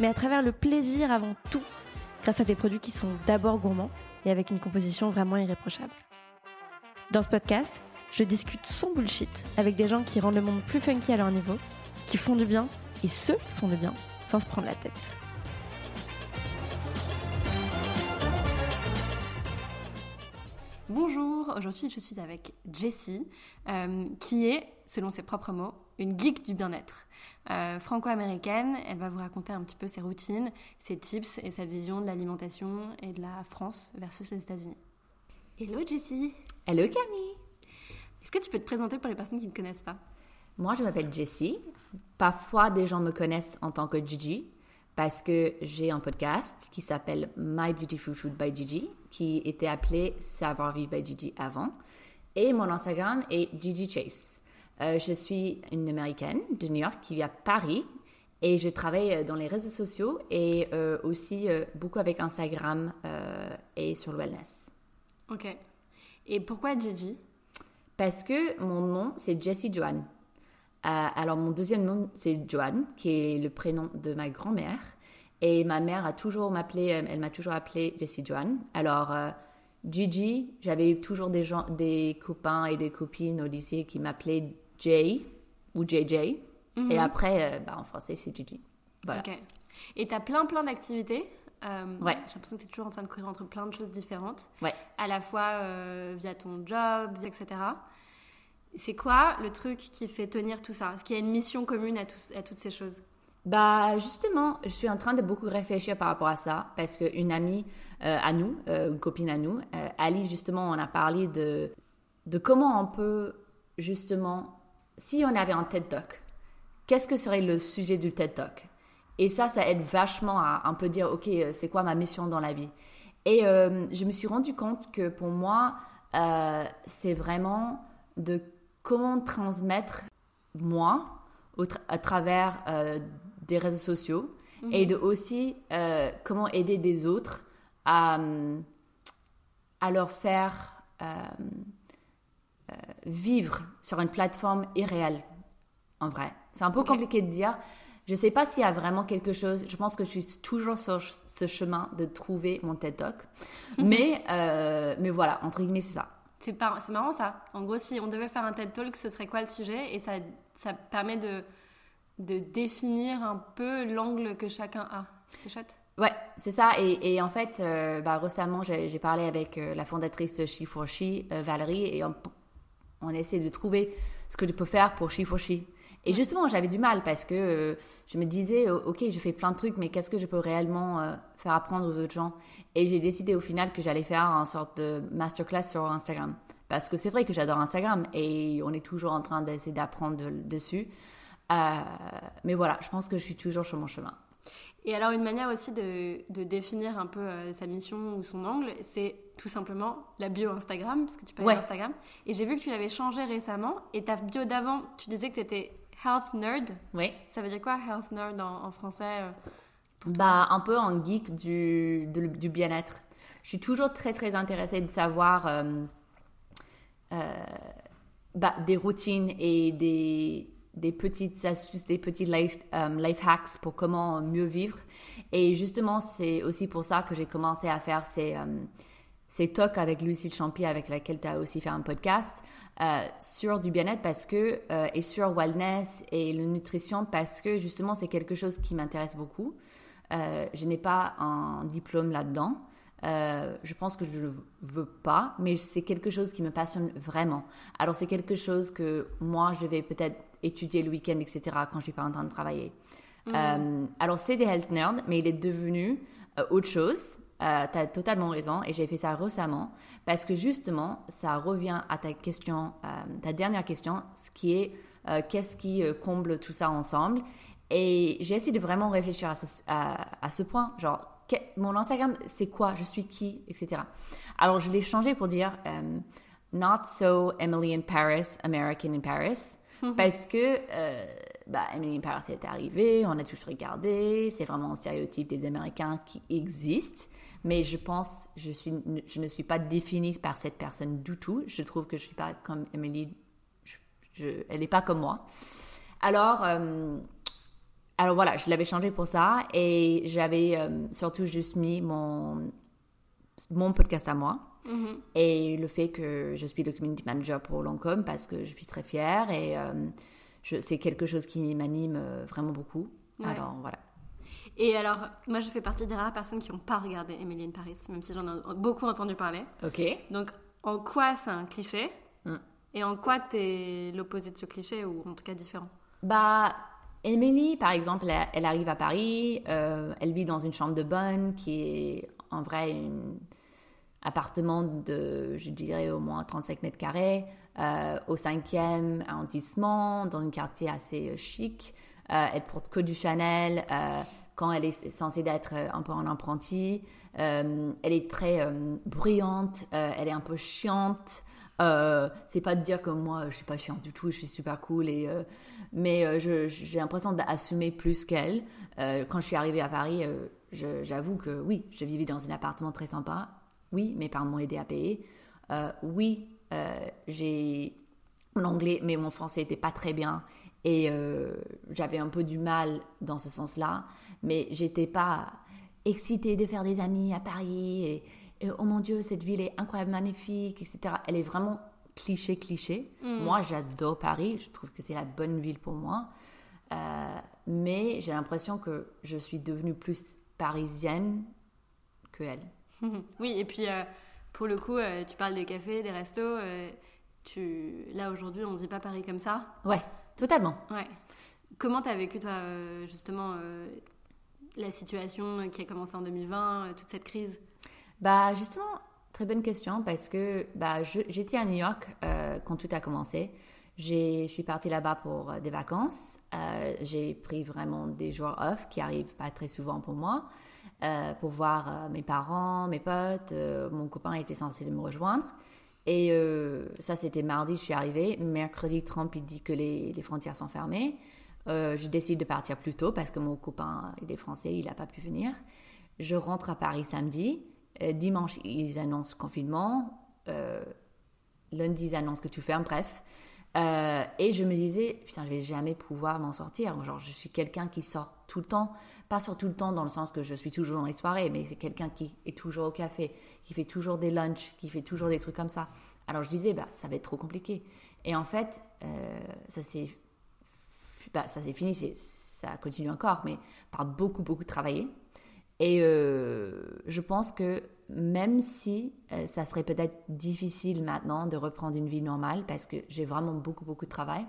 mais à travers le plaisir avant tout, grâce à des produits qui sont d'abord gourmands et avec une composition vraiment irréprochable. Dans ce podcast, je discute sans bullshit avec des gens qui rendent le monde plus funky à leur niveau, qui font du bien et ceux qui font du bien sans se prendre la tête. Bonjour, aujourd'hui je suis avec Jessie, euh, qui est, selon ses propres mots, une geek du bien-être. Euh, franco-américaine, elle va vous raconter un petit peu ses routines, ses tips et sa vision de l'alimentation et de la France versus les États-Unis. Hello Jessie Hello Camille Est-ce que tu peux te présenter pour les personnes qui ne connaissent pas? Moi je m'appelle Jessie. Parfois des gens me connaissent en tant que Gigi parce que j'ai un podcast qui s'appelle My Beautiful Food by Gigi, qui était appelé Savoir Vivre by Gigi avant. Et mon Instagram est Gigi Chase. Euh, je suis une américaine de New York qui vit à Paris et je travaille dans les réseaux sociaux et euh, aussi euh, beaucoup avec Instagram et sur le wellness. Ok. Et pourquoi Gigi Parce que mon nom, c'est Jessie Joanne. Euh, alors, mon deuxième nom, c'est Joanne, qui est le prénom de ma grand-mère. Et ma mère a toujours m'appelé, euh, elle m'a toujours appelé Jessie Joanne. Alors, euh, Gigi, j'avais toujours des, gens, des copains et des copines au lycée qui m'appelaient Jay ou JJ. Mhm. Et après, bah, en français, c'est Gigi. Voilà. Et tu as plein, plein d'activités ouais. J'ai l'impression que tu es toujours en train de courir entre plein de choses différentes. Ouais. À la fois via ton job, etc. C'est quoi le truc qui fait tenir tout ça? Est-ce qu'il y a une mission commune à, tous, à toutes ces choses? Bah justement, je suis en train de beaucoup réfléchir par rapport à ça parce qu'une amie euh, à nous, euh, une copine à nous, euh, Ali justement, on a parlé de de comment on peut justement, si on avait un TED Talk, qu'est-ce que serait le sujet du TED Talk? Et ça, ça aide vachement à un peu dire, ok, c'est quoi ma mission dans la vie? Et je me suis rendu compte que pour moi, c'est vraiment de comment transmettre moi à travers euh, des réseaux sociaux et mhm. de aussi euh, comment aider des autres à, à leur faire euh, vivre sur une plateforme irréelle, en vrai. C'est un peu compliqué de dire. Je sais pas s'il y a vraiment quelque chose. Je pense que je suis toujours sur ce chemin de trouver mon TED Talk. mais, mais voilà, entre guillemets, c'est ça. C'est marrant ça. En gros, si on devait faire un TED Talk, ce serait quoi le sujet? Et ça, ça permet de, de définir un peu l'angle que chacun a. C'est chouette. Ouais, c'est ça. Et, en fait, euh, bah, récemment, j'ai parlé avec euh, la fondatrice de She for She, euh, Valérie, et on, on essaie de trouver ce que je peux faire pour for She. Et justement, j'avais du mal parce que je me disais, ok, je fais plein de trucs, mais qu'est-ce que je peux réellement faire apprendre aux autres gens? Et j'ai décidé au final que j'allais faire une sorte de masterclass sur Instagram. Parce que c'est vrai que j'adore Instagram et on est toujours en train d'essayer d'apprendre dessus. Euh, mais voilà, je pense que je suis toujours sur mon chemin. Et alors, une manière aussi de, de définir un peu euh, sa mission ou son angle, c'est tout simplement la bio Instagram, parce que tu peux ouais. Instagram. Et j'ai vu que tu l'avais changé récemment. Et ta bio d'avant, tu disais que tu étais health nerd. Oui. Ça veut dire quoi, health nerd en, français euh? bah, Un peu en geek du, du bien-être. Je suis toujours très, très intéressée de savoir euh, euh, bah, des routines et des, des petites astuces, des petits life, euh, life, hacks pour comment mieux vivre. Et justement, c'est aussi pour ça que j'ai commencé à faire ces, ces talks avec Lucie Champy, avec laquelle tu as aussi fait un podcast, sur du bien-être parce que, et sur wellness et la nutrition parce que justement, c'est quelque chose qui m'intéresse beaucoup. Euh, je n'ai pas un diplôme là-dedans. Euh, je pense que je ne veux pas, mais c'est quelque chose qui me passionne vraiment. Alors c'est quelque chose que moi, je vais peut-être étudier le week-end, etc., quand je suis pas en train de travailler. Mm. Euh, alors c'est des health nerds, mais il est devenu autre chose. Tu as totalement raison et j'ai fait ça récemment parce que justement, ça revient à ta question, ta dernière question, ce qui est qu'est-ce qui comble tout ça ensemble? Et j'ai essayé de vraiment réfléchir à ce, à, ce, point. Genre, mon Instagram, c'est quoi? Je suis qui? Etc. Alors, je l'ai changé pour dire euh, Not so Emily in Paris, American in Paris. parce que euh, bah, Emily in Paris est arrivée, on a tous regardé, c'est vraiment un stéréotype des Américains qui existe. Mais je pense, je, suis, je ne suis pas définie par cette personne du tout. Je trouve que je ne suis pas comme Emily. Je, elle n'est pas comme moi. Alors, euh, alors voilà, je l'avais changé pour ça et j'avais euh, surtout juste mis mon, mon podcast à moi mm-hmm. et le fait que je suis le community manager pour Lancôme parce que je suis très fière et euh, c'est quelque chose qui m'anime euh, vraiment beaucoup. Alors voilà. Et alors, moi je fais partie des rares personnes qui n'ont pas regardé Emily in Paris, même si j'en ai beaucoup entendu parler. Ok. Donc en quoi c'est un cliché mm. Et en quoi t'es l'opposé de ce cliché ou en tout cas différent? Bah Emily, par exemple, elle, arrive à Paris, euh, elle vit dans une chambre de bonne qui est en vrai un appartement de, je dirais, au moins 35 mètres carrés, euh, au cinquième arrondissement, dans un quartier assez euh, chic. elle porte que du Chanel quand elle est censée être un peu en apprenti. elle est très bruyante, elle est un peu chiante. c'est pas de dire que moi je suis pas chiante du tout, je suis super cool mais euh, j'ai l'impression d'assumer plus qu'elle. Euh, quand je suis arrivée à Paris, euh, j'avoue que oui, je vivais dans un appartement très sympa. Oui, mes parents m'ont aidé à payer. oui, j'ai mon anglais, mais mon français n'était pas très bien et j'avais un peu du mal dans ce sens-là. Mais j'étais pas excitée de faire des amis à Paris et, et oh mon Dieu, cette ville est incroyable, magnifique, etc. Elle est vraiment cliché, cliché. Mm. Moi, j'adore Paris. Je trouve que c'est la bonne ville pour moi. Euh, mais j'ai l'impression que je suis devenue plus parisienne que elle. oui, et puis euh, pour le coup, euh, tu parles des cafés, des restos. tu... Là, aujourd'hui, on ne vit pas Paris comme ça. Ouais, totalement. Ouais. Comment tu as vécu, toi, justement, la situation qui a commencé en 2020, toute cette crise? Bah, justement, Très bonne question parce que bah, j'étais à New York euh, quand tout a commencé. Je suis partie là-bas pour euh, des vacances. Euh, j'ai pris vraiment des jours off qui arrivent pas très souvent pour moi, pour voir mes parents, mes potes. mon copain était censé me rejoindre. Et ça, c'était mardi, je suis arrivée. Mercredi, Trump, il dit que les, les frontières sont fermées. je décide de partir plus tôt parce que mon copain, il est français, il n'a pas pu venir. Je rentre à Paris samedi. Euh, dimanche, ils annoncent confinement. Euh, lundi, ils annoncent que tu fermes, bref. Euh, et je me disais, putain, je vais jamais pouvoir m'en sortir. Genre, je suis quelqu'un qui sort tout le temps. Pas sur tout le temps dans le sens que je suis toujours dans les soirées, mais c'est quelqu'un qui est toujours au café, qui fait toujours des lunchs, qui fait toujours des trucs comme ça. Alors je disais, bah, ça va être trop compliqué. Et en fait, ça s'est bah, fini, ça continue encore, mais par beaucoup, beaucoup travailler. Et euh, je pense que même si euh, ça serait peut-être difficile maintenant de reprendre une vie normale parce que j'ai vraiment beaucoup beaucoup de travail,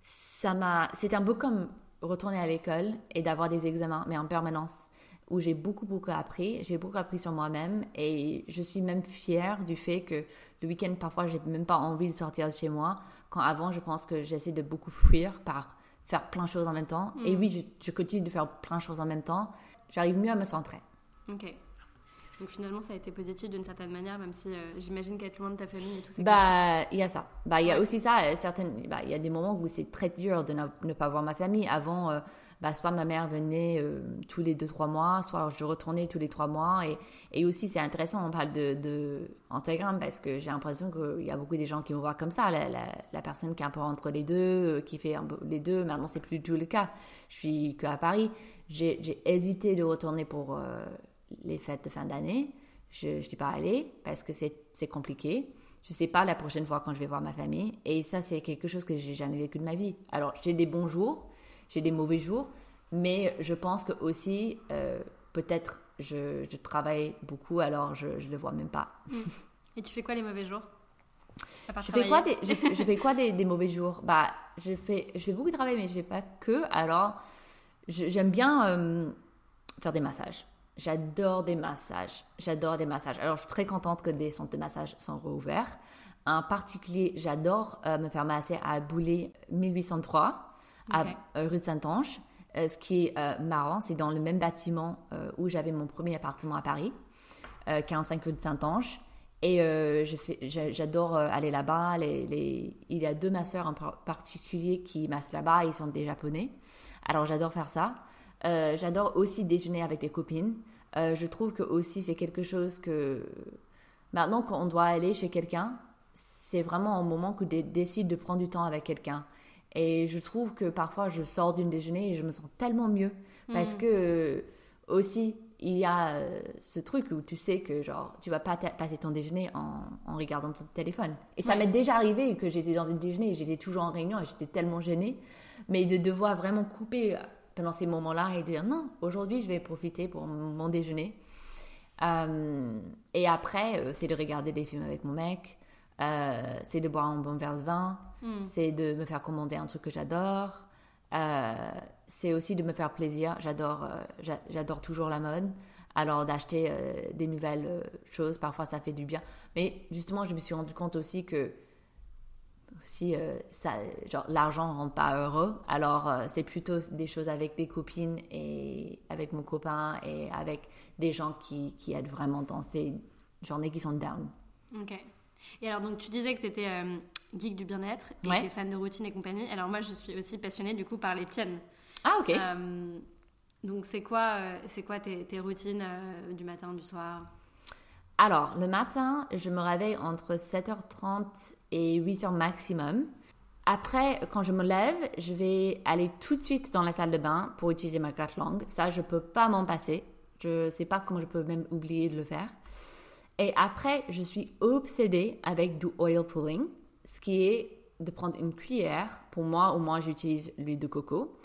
ça m'a, c'était un peu comme retourner à l'école et d'avoir des examens, mais en permanence, où j'ai beaucoup beaucoup appris, j'ai beaucoup appris sur moi-même et je suis même fière du fait que le week-end parfois j'ai même pas envie de sortir de chez moi, quand avant je pense que j'essaie de beaucoup fuir par faire plein de choses en même temps. Et mm. oui, je, je, continue de faire plein de choses en même temps, j'arrive mieux à me centrer. Ok. Donc finalement, ça a été positif d'une certaine manière, même si euh, j'imagine qu'être loin de ta famille et tout ça. Bah, il y a ça. Bah, il y a aussi ça. Euh, certaines, bah, il y a des moments où c'est très dur de ne, pas voir ma famille. Avant, euh, bah, soit ma mère venait tous les deux trois mois, soit je retournais tous les trois mois. Et, et aussi, c'est intéressant. On parle de, de Instagram parce que j'ai l'impression qu'il y a beaucoup de gens qui me voient comme ça. La, la, personne qui est un peu entre les deux, qui fait un peu les deux. Maintenant, c'est plus du tout le cas. Je suis que à Paris j'ai hésité de retourner pour euh, les fêtes de fin d'année. Je ne suis pas allée parce que c'est compliqué. Je ne sais pas la prochaine fois quand je vais voir ma famille. Et ça, c'est quelque chose que j'ai jamais vécu de ma vie. Alors, j'ai des bons jours, j'ai des mauvais jours, mais je pense que aussi, euh, peut-être, je, je, travaille beaucoup, alors je ne le vois même pas. Et tu fais quoi les mauvais jours? Je fais, quoi des, je, fais quoi des, des, mauvais jours? Bah, je fais, je fais beaucoup de travail, mais je fais pas que. Alors, J'aime bien euh, faire des massages. J'adore des massages. J'adore des massages. Alors, je suis très contente que des centres de massage sont rouverts. En particulier, j'adore euh, me faire masser à Boulet 1803, à euh, rue Saint-Ange. Euh, ce qui est euh, marrant, c'est dans le même bâtiment où j'avais mon premier appartement à Paris, 45 rue de Saint-Ange. Et j'adore aller là-bas. il y a deux masseurs en particulier qui massent là-bas. Ils sont des japonais. Alors j'adore faire ça. J'adore aussi déjeuner avec des copines. je trouve que aussi c'est quelque chose que maintenant quand on doit aller chez quelqu'un, c'est vraiment un moment que tu décides de prendre du temps avec quelqu'un. Et je trouve que parfois, je sors d'une déjeuner et je me sens tellement mieux. Parce mm. que euh, aussi, il y a euh, ce truc où tu sais que genre tu vas pas passer ton déjeuner en, en, regardant ton téléphone. Et ça m'est déjà arrivé que j'étais dans une déjeuner et j'étais toujours en réunion et j'étais tellement gênée. Mais de devoir vraiment couper euh, pendant ces moments-là et dire non, aujourd'hui je vais profiter pour mon déjeuner. et après, c'est de regarder des films avec mon mec. Euh, c'est de boire un bon verre de vin, hmm. c'est de me faire commander un truc que j'adore, euh, c'est aussi de me faire plaisir. J'adore, euh, j'adore toujours la mode. Alors d'acheter des nouvelles choses, parfois ça fait du bien. Mais justement, je me suis rendu compte aussi que si ça, genre l'argent rend pas heureux. Alors c'est plutôt des choses avec des copines et avec mon copain et avec des gens qui, qui aident vraiment dans ces journées qui sont down. Ok. Et alors, donc, tu disais que tu étais euh, geek du bien-être et que tu fan de routine et compagnie. Alors, moi, je suis aussi passionnée, du coup, par les tiennes. Ah, ok. Euh, donc, c'est quoi, euh, c'est quoi tes, tes routines du matin, du soir? Alors, le matin, je me réveille entre 7h30 et 8h maximum. Après, quand je me lève, je vais aller tout de suite dans la salle de bain pour utiliser ma carte langue. Ça, je peux pas m'en passer. Je sais pas comment je peux même oublier de le faire. Et après, je suis obsédée avec du oil pulling, ce qui est de prendre une cuillère. Pour moi, au moins, j'utilise l'huile de coco.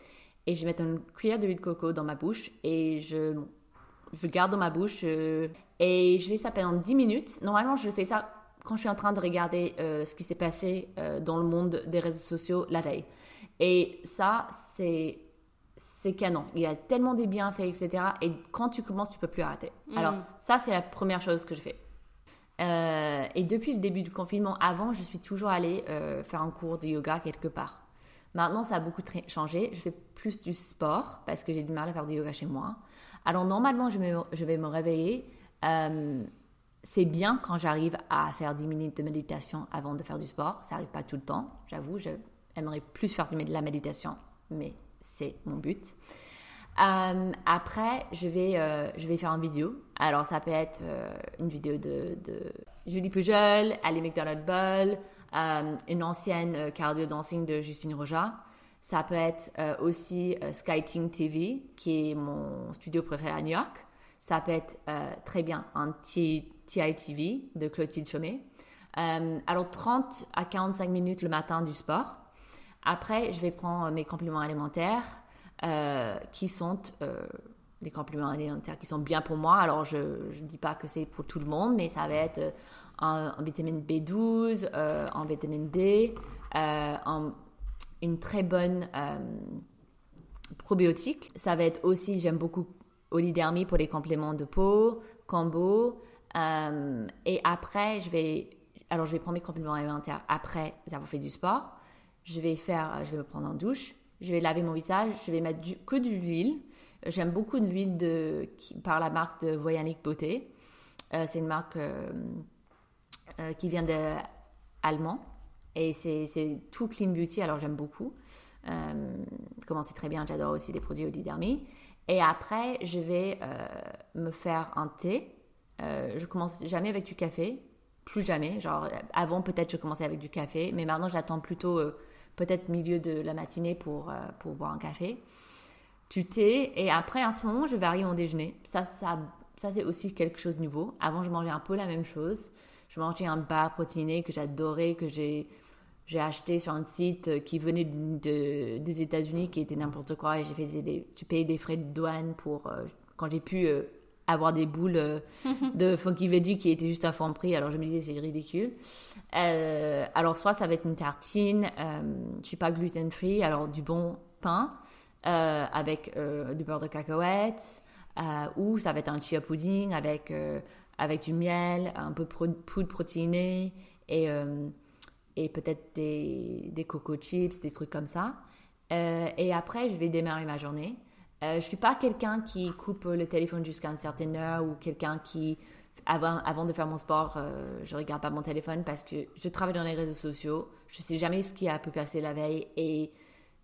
Et je mets une cuillère d'huile de coco dans ma bouche et je, je garde dans ma bouche. Euh, et je fais ça pendant 10 minutes. Normalement, je fais ça quand je suis en train de regarder euh, ce qui s'est passé euh, dans le monde des réseaux sociaux la veille. Et ça, c'est c'est canon. Il y a tellement des bienfaits, etc. Et quand tu commences, tu peux plus arrêter. Mm. Alors, ça, c'est la première chose que je fais. Euh, et depuis le début du confinement, avant, je suis toujours allée faire un cours de yoga quelque part. Maintenant, ça a beaucoup changé. Je fais plus du sport parce que j'ai du mal à faire du yoga chez moi. Alors, normalement, je, vais me réveiller. Euh, c'est bien quand j'arrive à faire 10 minutes de méditation avant de faire du sport. Ça n'arrive pas tout le temps, j'avoue. J'aimerais plus faire de la méditation, mais c'est mon but. Euh, après, je vais, euh, je vais faire une vidéo. Alors, ça peut être une vidéo de, Julie Pujol, Ali McDonald Bull, une ancienne cardio dancing de Justine Roja. Ça peut être aussi Sky King TV, qui est mon studio préféré à New York. Ça peut être très bien un TI TV de Clotilde Chaumet. alors, 30 à 45 minutes le matin du sport. Après, je vais prendre mes compléments alimentaires euh, qui sont euh, des compléments alimentaires qui sont bien pour moi. Alors, je ne dis pas que c'est pour tout le monde, mais ça va être en, vitamine B12, euh, en vitamine D, en, une très bonne probiotique. Ça va être aussi, j'aime beaucoup Olidermie pour les compléments de peau, combo. et après, je vais, alors je vais prendre mes compléments alimentaires après avoir fait du sport je vais faire, je vais me prendre en douche, je vais laver mon visage, je vais mettre que de l'huile. J'aime beaucoup de l'huile de, par la marque de Voyanic Beauté. Euh, c'est une marque euh, euh, qui vient d'Allemand et c'est tout clean beauty, alors j'aime beaucoup. comment c'est très bien, j'adore aussi les produits Olidermie. Et après, je vais me faire un thé. je commence jamais avec du café, plus jamais. Genre, avant, peut-être je commençais avec du café, mais maintenant, j'attends plutôt peut-être milieu de la matinée pour, euh, pour boire un café. Tu t'es, et après, à ce moment, je varie mon déjeuner. Ça, ça, ça c'est aussi quelque chose de nouveau. Avant, je mangeais un peu la même chose. Je mangeais un bar protéiné que j'adorais, que j'ai j'ai acheté sur un site qui venait de, des États-Unis, qui était n'importe quoi, et j'ai fait des, tu payes des frais de douane pour euh, quand j'ai pu euh, avoir des boules de funky veggie qui étaient juste à fond prix. Alors je me disais c'est ridicule. Euh, alors, soit ça va être une tartine, euh, je suis pas gluten free, alors du bon pain euh, avec euh, du beurre de cacahuète, ou ça va être un chia pudding avec, avec du miel, un peu de poudre protéinée et, et peut-être des, des coco chips, des trucs comme ça. Euh, et après, je vais démarrer ma journée. Euh, je suis pas quelqu'un qui coupe le téléphone jusqu'à une certaine heure ou quelqu'un qui, avant, avant de faire mon sport, euh, je regarde pas mon téléphone parce que je travaille dans les réseaux sociaux. Je sais jamais ce qui a pu passer la veille et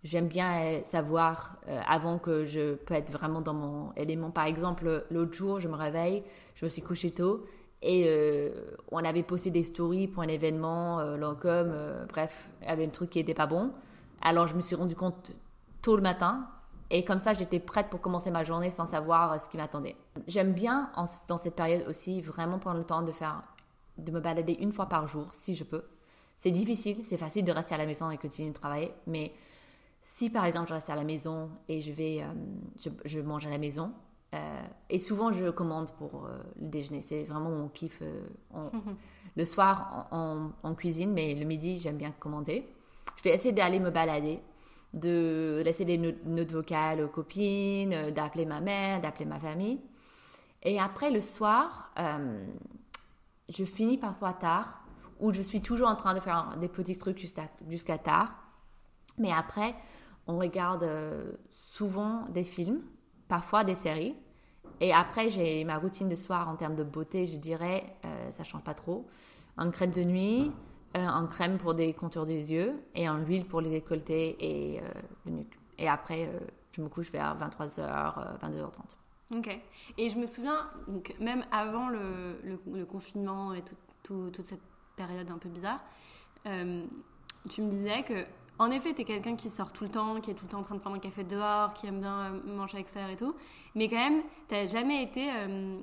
j'aime bien savoir avant que je peux être vraiment dans mon élément. Par exemple, l'autre jour, je me réveille, je me suis couché tôt et euh, on avait posté des stories pour un événement, euh, Lancôme, euh, bref, il y avait un truc qui était pas bon. Alors je me suis rendu compte tôt le matin et comme ça j'étais prête pour commencer ma journée sans savoir ce qui m'attendait. J'aime bien en- dans cette période aussi vraiment prendre le temps de faire, de me balader une fois par jour si je peux. C'est difficile, c'est facile de rester à la maison et continuer de travailler, mais si par exemple je reste à la maison et je vais, euh, je mange à la maison, euh, et souvent je commande pour euh, le déjeuner, c'est vraiment mon kiff. euh, on- le soir en, en- en cuisine, mais le midi j'aime bien commander. Je vais essayer d'aller me balader, de laisser des notes, vocales aux copines, d'appeler ma mère, d'appeler ma famille. Et après le soir, je finis parfois tard, ou je suis toujours en train de faire des petits trucs jusqu'à tard. Mais après, on regarde souvent des films, parfois des séries. Et après, j'ai ma routine de soir en termes de beauté, je dirais, euh, ça change pas trop. Un crème de nuit, euh, un crème pour des contours des yeux et un huile pour les décolletés et euh, le nuque. Et après, euh, je me couche vers 23h, 22h30. Ok. Et je me souviens, donc, même avant le, confinement et tout- tout- toute cette période un peu bizarre, euh, tu me disais que, en effet, tu es quelqu'un qui sort tout le temps, qui est tout le temps en train de prendre un café dehors, qui aime bien euh, manger à l'extérieur et tout. Mais quand même, tu jamais été euh,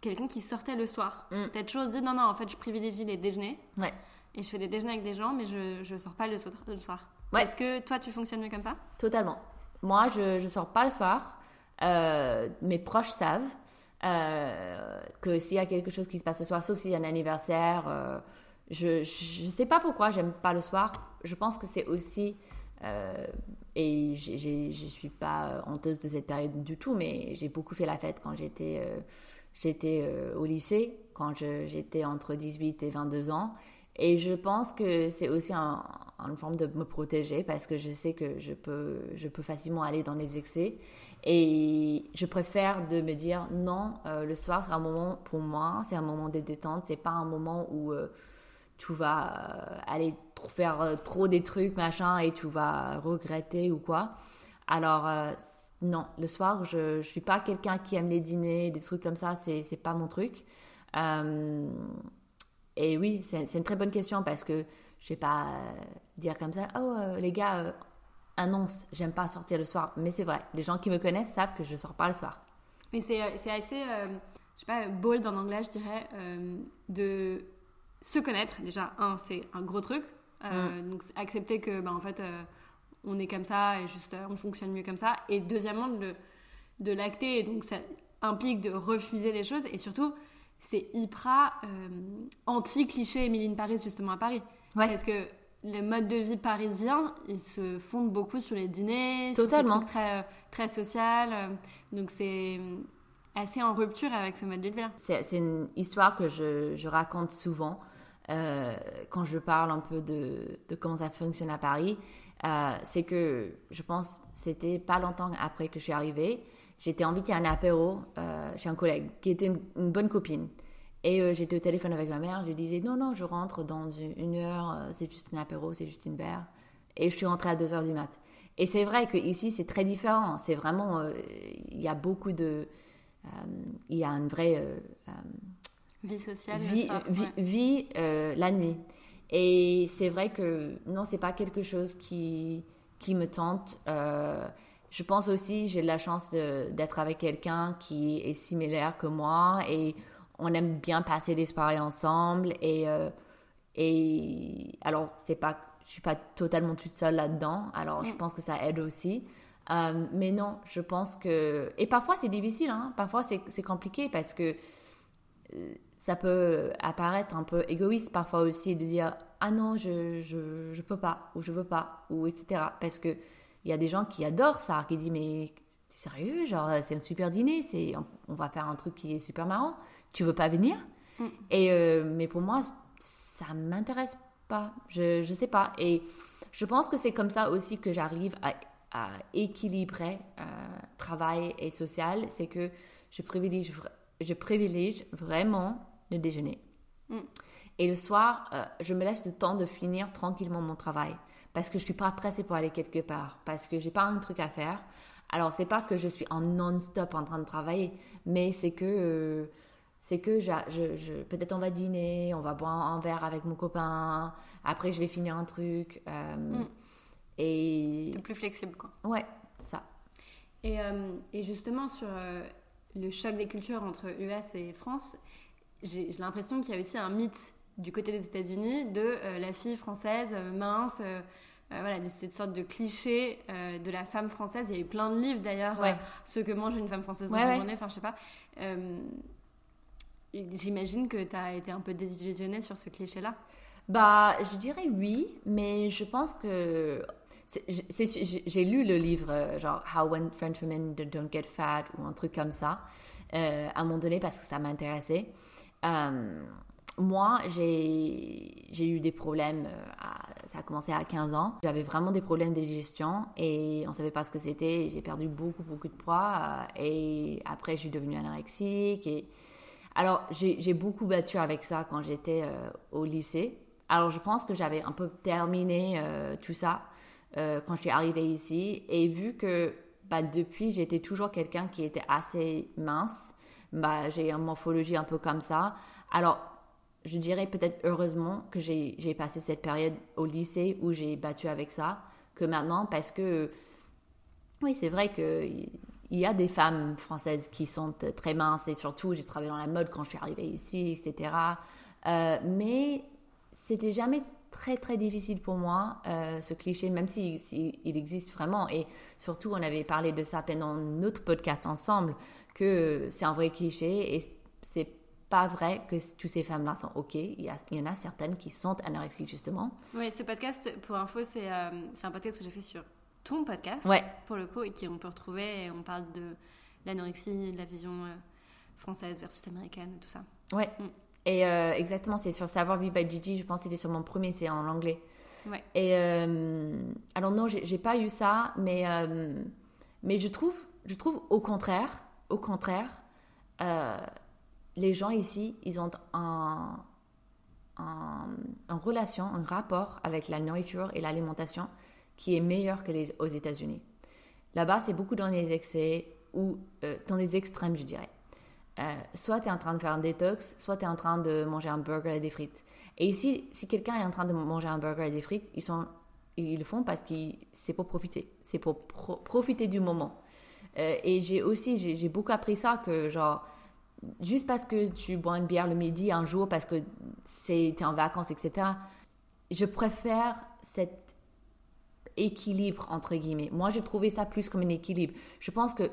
quelqu'un qui sortait le soir. Mm. Tu as toujours dit non, non, en fait, je privilégie les déjeuners. Ouais. Et je fais des déjeuners avec des gens, mais je, je sors pas le, so- le soir. Ouais. Est-ce que toi, tu fonctionnes mieux comme ça? Totalement. Moi, je ne sors pas le soir. Euh, mes proches savent euh, que s'il y a quelque chose qui se passe ce soir, sauf s'il y a un anniversaire, je ne sais pas pourquoi j'aime pas le soir. Je pense que c'est aussi... euh, et je ne suis pas honteuse de cette période du tout, mais j'ai beaucoup fait la fête quand j'étais euh, euh, au lycée, quand j'étais entre 18 et 22 ans. Et je pense que c'est aussi un- une forme de me protéger parce que je sais que je peux, je peux facilement aller dans les excès. Et je préfère de me dire non, euh, le soir c'est un moment pour moi, c'est un moment de détente, c'est pas un moment où euh, tu vas euh, aller faire euh, trop des trucs, machin, et tu vas regretter ou quoi. Alors, euh, non, le soir, je ne suis pas quelqu'un qui aime les dîners, des trucs comme ça, c'est c'est pas mon truc. Et oui, c'est une très bonne question parce que je vais pas dire comme ça, oh les gars, annonce, j'aime pas sortir le soir. Mais c'est vrai, les gens qui me connaissent savent que je sors pas le soir. Mais c'est, assez, je sais pas, bold en anglais, je dirais, de se connaître. Déjà, un, c'est un gros truc. Euh, Donc, c'est accepter que, ben, en fait, euh, on est comme ça et juste, euh, on fonctionne mieux comme ça. Et deuxièmement, de, de l'acter. Et donc, ça implique de refuser des choses. Et surtout, c'est hyper euh, anti-cliché Émilie Paris, justement, à Paris. Ouais. Parce que le mode de vie parisien, il se fonde beaucoup sur les dîners, sur ce Totalement. truc très, très social. Donc c'est assez en rupture avec ce mode de vie-là. C'est c'est une histoire que je, je raconte souvent euh, quand je parle un peu de, comment ça fonctionne à Paris. Euh, c'est que je pense c'était pas longtemps après que je suis arrivée. J'étais invitée à un apéro euh, chez un collègue qui était une, bonne copine. Et j'étais au téléphone avec ma mère. Je disais non, non, je rentre dans une, heure. c'est juste un apéro, c'est juste une bière. Et je suis rentrée à 2 heures du mat. Et c'est vrai que ici c'est très différent. C'est vraiment, il y a beaucoup de, il y a une vraie Vie sociale. vie, vie, ouais. vie, euh, la nuit. Et c'est vrai que non, c'est pas quelque chose qui, qui me tente. Euh, je pense aussi, j'ai de la chance d'être avec quelqu'un qui est similaire que moi et on aime bien passer des soirées ensemble. Et, euh, et alors, c'est pas, je suis pas totalement toute seule là-dedans. Alors, je Mm. pense que ça aide aussi. Euh, mais non, je pense que. Et parfois, c'est difficile. Hein? Parfois, c'est c'est compliqué parce que ça peut apparaître un peu égoïste parfois aussi de dire ah non je, je, je peux pas ou je veux pas ou etc parce que il y a des gens qui adorent ça qui disent mais t'es sérieux genre c'est un super dîner c'est on, on va faire un truc qui est super marrant tu veux pas venir? Mm. et euh, mais pour moi ça m'intéresse pas. Je, je sais pas. Et je pense que c'est comme ça aussi que j'arrive à, à équilibrer euh, travail et social. C'est que je privilégie, je privilégie vraiment le déjeuner. Mm. Et le soir, euh, je me laisse le temps de finir tranquillement mon travail. Parce que je suis pas pressée pour aller quelque part. Parce que j'ai pas un truc à faire. Alors, c'est pas que je suis en non-stop en train de travailler. Mais c'est que. euh, c'est que je, je, je- peut-être on va dîner, on va boire un verre avec mon copain, après je vais finir un truc. euh, Mm. Et plus flexible, quoi. ouais, ça. Et, et justement, sur le choc des cultures entre US et France, j'ai l'impression qu'il y a aussi un mythe du côté des États-Unis de euh, la fille française euh, mince, euh, voilà, de cette sorte de cliché de la femme française. Il y a eu plein de livres d'ailleurs, Ouais. ce que mange une femme française dans Ouais, une ouais. journée, enfin je sais pas. J'imagine que tu as été un peu désillusionnée sur ce cliché-là. Bah, je dirais oui, mais je pense que j'ai lu le livre genre How When French Women Don't Get Fat ou un truc comme ça à un moment donné parce que ça m'intéressait. Euh, moi, j'ai eu des problèmes, euh, ça a commencé à 15 ans. J'avais vraiment des problèmes de digestion et on savait pas ce que c'était. J'ai perdu beaucoup, beaucoup de poids euh, et après, je suis devenue anorexique. Et... Alors, j'ai beaucoup battu avec ça quand j'étais au lycée. Alors, je pense que j'avais un peu terminé tout ça quand je suis arrivée ici. Et vu que bah, depuis, j'étais toujours quelqu'un qui était assez mince, bah, j'ai une morphologie un peu comme ça. Alors, je dirais peut-être heureusement que j'ai passé cette période au lycée où j'ai battu avec ça que maintenant parce que oui, c'est vrai que il y a des femmes françaises qui sont très minces et surtout j'ai travaillé dans la mode quand je suis arrivée ici, etc. Euh, mais c'était jamais très très difficile pour moi euh, ce cliché, même s'il si, existe vraiment et surtout on avait parlé de ça pendant notre podcast ensemble que c'est un vrai cliché et c'est pas vrai que toutes ces femmes-là sont ok. Il y, a- il y en a certaines qui sont anorexiques justement. Oui, ce podcast, pour info, c'est euh, un podcast que j'ai fait sur ton podcast, Ouais. pour le coup, et qui on peut retrouver. Et on parle de l'anorexie, de la vision euh, française versus américaine, tout ça. Ouais. Mm. Et euh, exactement, c'est sur Savoir Vivre by Gigi, je pense que c'était sur mon premier, c'est en anglais. Ouais. Et euh, alors non, j'ai pas eu ça, mais, mais je, trouve, je trouve au contraire, au contraire, euh, les gens ici, ils ont un, un, une relation, un rapport avec la nourriture et l'alimentation qui est meilleur que les, aux États-Unis. Là-bas, c'est beaucoup dans les excès ou euh, dans les extrêmes, je dirais. Euh, soit tu es en train de faire un détox, soit tu es en train de manger un burger et des frites. Et ici, si quelqu'un est en train de manger un burger et des frites, ils, sont, ils le font parce que c'est pour profiter. C'est pour pro- profiter du moment. Euh, et j'ai aussi, j'ai beaucoup appris ça, que genre, juste parce que tu bois une bière le midi un jour, parce que es en vacances, etc., je préfère cet équilibre, entre guillemets. Moi, j'ai trouvé ça plus comme un équilibre. Je pense que,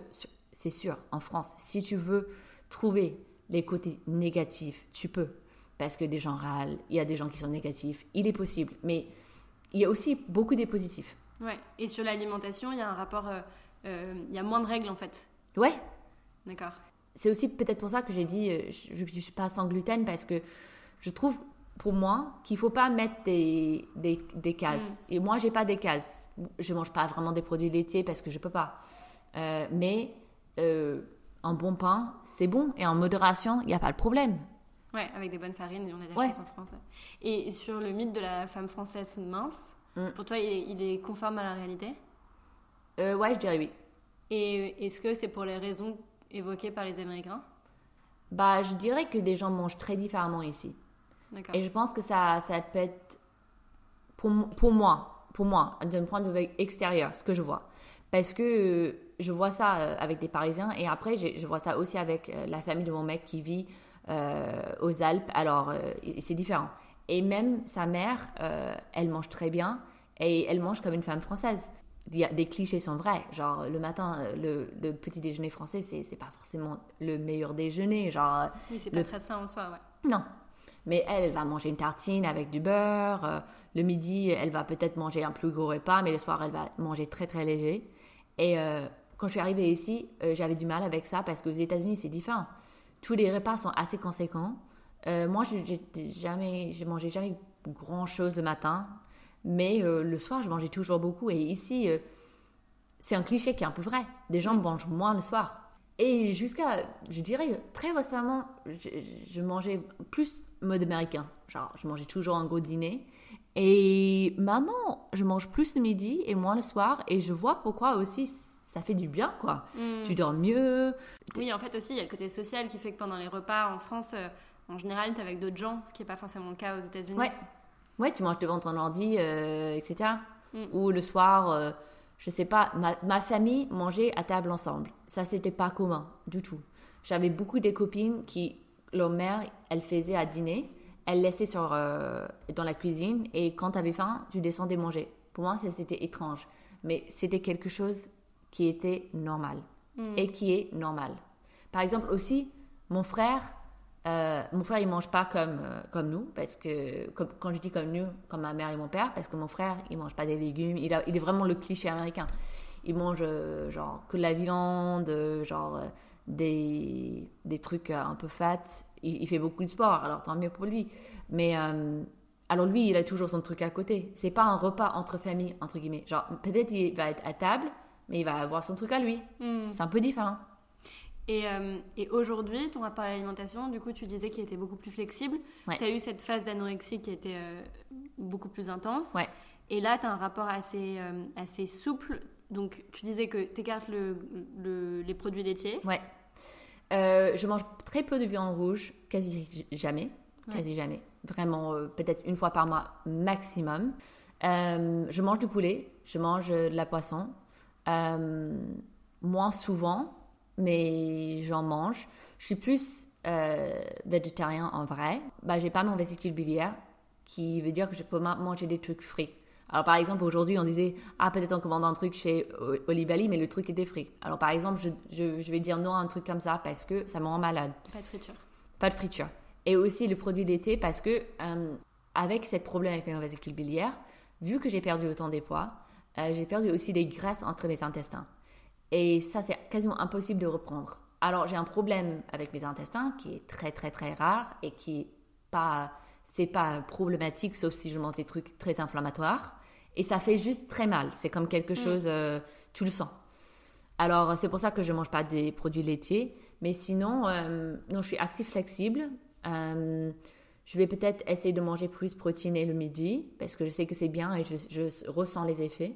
c'est sûr, en France, si tu veux trouver les côtés négatifs, tu peux. Parce que des gens râlent, il y a des gens qui sont négatifs, il est possible. Mais il y a aussi beaucoup des positifs. Ouais. Et sur l'alimentation, il y a un rapport. euh, il y a moins de règles, en fait. Ouais, D'accord. c'est aussi peut-être pour ça que j'ai dit euh, je ne suis pas sans gluten parce que je trouve pour moi qu'il faut pas mettre des, des, des cases. Et moi, j'ai pas des cases. Je mange pas vraiment des produits laitiers parce que je peux pas. Euh, mais euh, un bon pain, c'est bon. Et en modération, il n'y a pas de problème. Ouais, avec des bonnes farines, on a de la Ouais. chance en France. Et sur le mythe de la femme française mince, Mm. pour toi, il est, il est conforme à la réalité? Euh, ouais, je dirais oui. Et est-ce que c'est pour les raisons évoquées par les Américains? Bah, je dirais que des gens mangent très différemment ici. D'accord. Et je pense que ça, ça peut être, pour, moi, pour moi, d'un point de vue extérieur, ce que je vois. Parce que euh, je vois ça euh, avec des Parisiens et après, je vois ça aussi avec la famille de mon mec qui vit euh, aux Alpes. Alors, euh, c'est différent. Et même sa mère, euh, elle mange très bien et elle mange comme une femme française. Y a, des clichés sont vrais. Genre, le matin, euh, le, le petit déjeuner français, c'est c'est pas forcément le meilleur déjeuner. Genre, Oui, c'est le- pas très sain en soi, ouais. non. Mais elle, elle va manger une tartine avec du beurre. euh, le midi, elle va peut-être manger un plus gros repas, mais le soir, elle va manger très très léger. Et euh, quand je suis arrivée ici, euh, j'avais du mal avec ça parce qu'aux États-Unis, c'est différent. Tous les repas sont assez conséquents. Moi, je j'ai jamais, j'ai mangé jamais grand chose le matin, mais euh, le soir, je mangeais toujours beaucoup. Et ici, euh, c'est un cliché qui est un peu vrai. Des gens mangent moins le soir. Et jusqu'à, je dirais, très récemment, je, je mangeais plus mode américain. Genre, je mangeais toujours un gros dîner. Et maintenant, je mange plus le midi et moins le soir. Et je vois pourquoi aussi ça fait du bien, quoi. Mm. Tu dors mieux. Oui, en fait aussi, il y a le côté social qui fait que pendant les repas en France, euh, en général, tu es avec d'autres gens, ce qui n'est pas forcément le cas aux États-Unis. Ouais. Ouais, tu manges devant ton ordi, euh, etc. Mm. Ou le soir, euh, je sais pas, ma, ma famille mangeait à table ensemble. Ça, c'était pas commun du tout. J'avais beaucoup des copines qui, leur mère, elle faisait à dîner, elle laissait sur, euh, dans la cuisine et quand tu avais faim, tu descendais manger. Pour moi, ça, c'était étrange. Mais c'était quelque chose qui était normal Mm. et qui est normal. Par exemple, aussi, mon frère, euh, mon frère, il mange pas comme, euh, comme nous, parce que, comme- quand je dis comme nous, comme ma mère et mon père, parce que mon frère, il mange pas des légumes, il, a- il est vraiment le cliché américain. Il mange, euh, genre, que de la viande, genre, des, des trucs un peu fat. Il, il fait beaucoup de sport, alors tant mieux pour lui. Mais, alors lui, il a toujours son truc à côté. C'est pas un repas entre famille, entre guillemets. Genre, peut-être il va être à table, mais il va avoir son truc à lui. Mm. C'est un peu différent. Et, euh, et aujourd'hui, ton rapport à l'alimentation, du coup, tu disais qu'il était beaucoup plus flexible. Ouais. Tu as eu cette phase d'anorexie qui était euh, beaucoup plus intense. Ouais. Et là, tu as un rapport assez, euh, assez souple. Donc, tu disais que tu écartes le, le- les produits laitiers. Ouais. Je mange très peu de viande rouge, quasi jamais. Ouais. Quasi jamais. Vraiment, peut-être une fois par mois maximum. Je mange du poulet, je mange de la poisson. Moins souvent, mais j'en mange. Je suis plus euh, végétarien en vrai. Bah, j'ai pas mon vésicule biliaire, qui veut dire que je peux ma- manger des trucs frits. Alors par exemple, aujourd'hui, on disait, ah peut-être on commande un truc chez Olibali, mais le truc était frit. Alors par exemple, je, je, je vais dire non à un truc comme ça parce que ça me rend malade. Pas de friture. Pas de friture. Et aussi le produit d'été parce que euh, avec cette problème avec mes vésicules biliaires, vu que j'ai perdu autant des poids, euh, j'ai perdu aussi des graisses entre mes intestins. Et ça, c'est quasiment impossible de reprendre. Alors j'ai un problème avec mes intestins qui est très très très rare et qui est pas c'est pas problématique sauf si je mange des trucs très inflammatoires et ça fait juste très mal. C'est comme quelque chose euh, tu le sens. Alors, c'est pour ça que je mange pas des produits laitiers. Mais sinon, euh, non, je suis assez flexible. Euh, je vais peut-être essayer de manger plus protéiné le midi parce que je sais que c'est bien et je, je ressens les effets.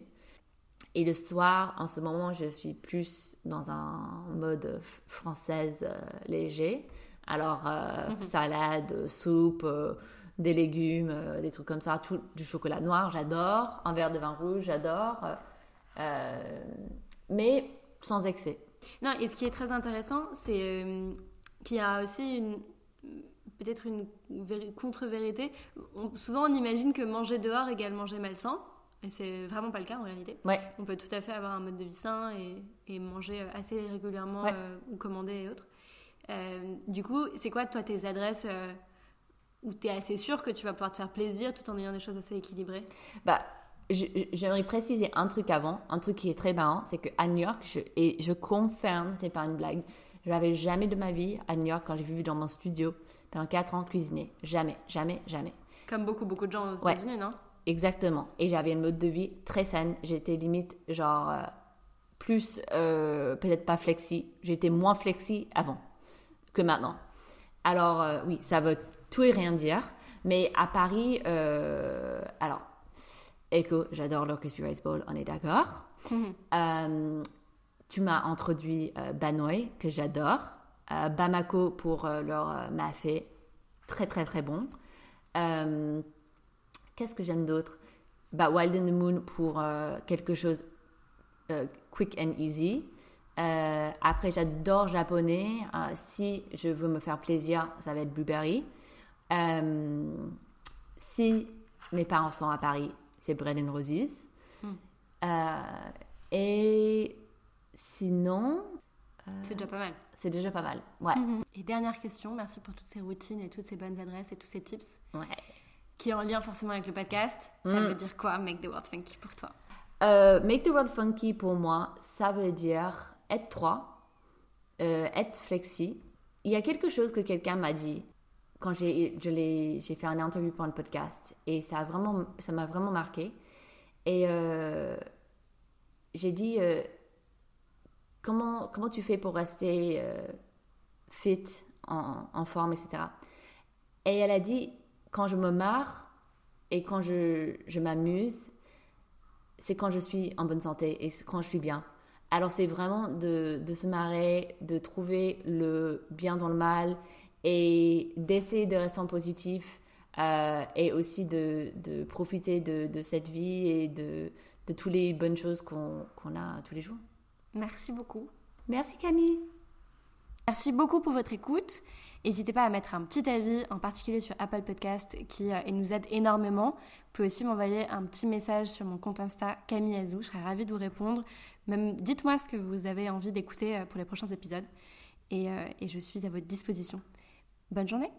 Et le soir, en ce moment, je suis plus dans un mode française euh, léger. Alors, euh, salade, soupe, euh, des légumes, des trucs comme ça, tout, du chocolat noir, j'adore. Un verre de vin rouge, j'adore. Mais sans excès. Non, et ce qui est très intéressant, c'est qu'il y a aussi une peut-être une véri- contre-vérité. On- souvent, on imagine que manger dehors égale manger malsain, et c'est vraiment pas le cas en réalité. Ouais, On peut tout à fait avoir un mode de vie sain et, et manger euh, assez régulièrement Ouais. euh, ou commander et autres. Euh, du coup, c'est quoi, toi, tes adresses euh, où tu es assez sûr que tu vas pouvoir te faire plaisir tout en ayant des choses assez équilibrées? Bah, je- je- j'aimerais préciser un truc avant, un truc qui est très marrant, c'est qu'à New York, je, et je confirme, c'est pas une blague, j'avais jamais de ma vie à New York quand j'ai vécu dans mon studio pendant 4 ans cuisiner. Jamais, jamais, jamais. Comme beaucoup, beaucoup de gens aux Ouais. États-Unis, non? Exactement. Et j'avais une mode de vie très saine. J'étais limite, genre, euh, plus, euh, peut-être pas flexi. J'étais moins flexi avant que maintenant. Alors, euh, oui, ça veut tout et rien dire. Mais à Paris, alors, Echo, j'adore leur Rice Bowl, on est d'accord. Euh, tu m'as introduit Banoï, que j'adore. Bamako pour leur mafé, très très très bon. Qu'est-ce que j'aime d'autre? Bah, Wild in the Moon pour euh, quelque chose euh, quick and easy. Euh, après, j'adore japonais. Si je veux me faire plaisir, ça va être Blueberry. Si mes parents sont à Paris, c'est Bread and Roses. Euh, et sinon, C'est déjà pas mal. c'est déjà pas mal. Ouais. Et dernière question, merci pour toutes ces routines et toutes ces bonnes adresses et tous ces tips ouais. Qui est en lien forcément avec le podcast. Ça Mm. veut dire quoi, Make the World Funky pour toi? Euh, make the world funky pour moi, ça veut dire être toi, euh, être flexi. Il y a quelque chose que quelqu'un m'a dit quand j'ai fait un interview pour un podcast et ça a vraiment ça m'a vraiment marqué et euh, j'ai dit comment comment tu fais pour rester fit en, en forme etc et elle a dit quand je me marre et quand je, je m'amuse c'est quand je suis en bonne santé et quand je suis bien alors c'est vraiment de, de se marrer de trouver le bien dans le mal et d'essayer de rester positif euh, et aussi de, de profiter de, de, cette vie et de, de toutes les bonnes choses qu'on a tous les jours. Merci beaucoup. Merci Camille. Merci beaucoup pour votre écoute. N'hésitez pas à mettre un petit avis, en particulier sur Apple Podcast, qui euh, nous aide énormément. Vous pouvez aussi m'envoyer un petit message sur mon compte Insta Camille Azou. Je serais ravie de vous répondre. Même dites-moi ce que vous avez envie d'écouter euh, pour les prochains épisodes. Et, et je suis à votre disposition. Bonne journée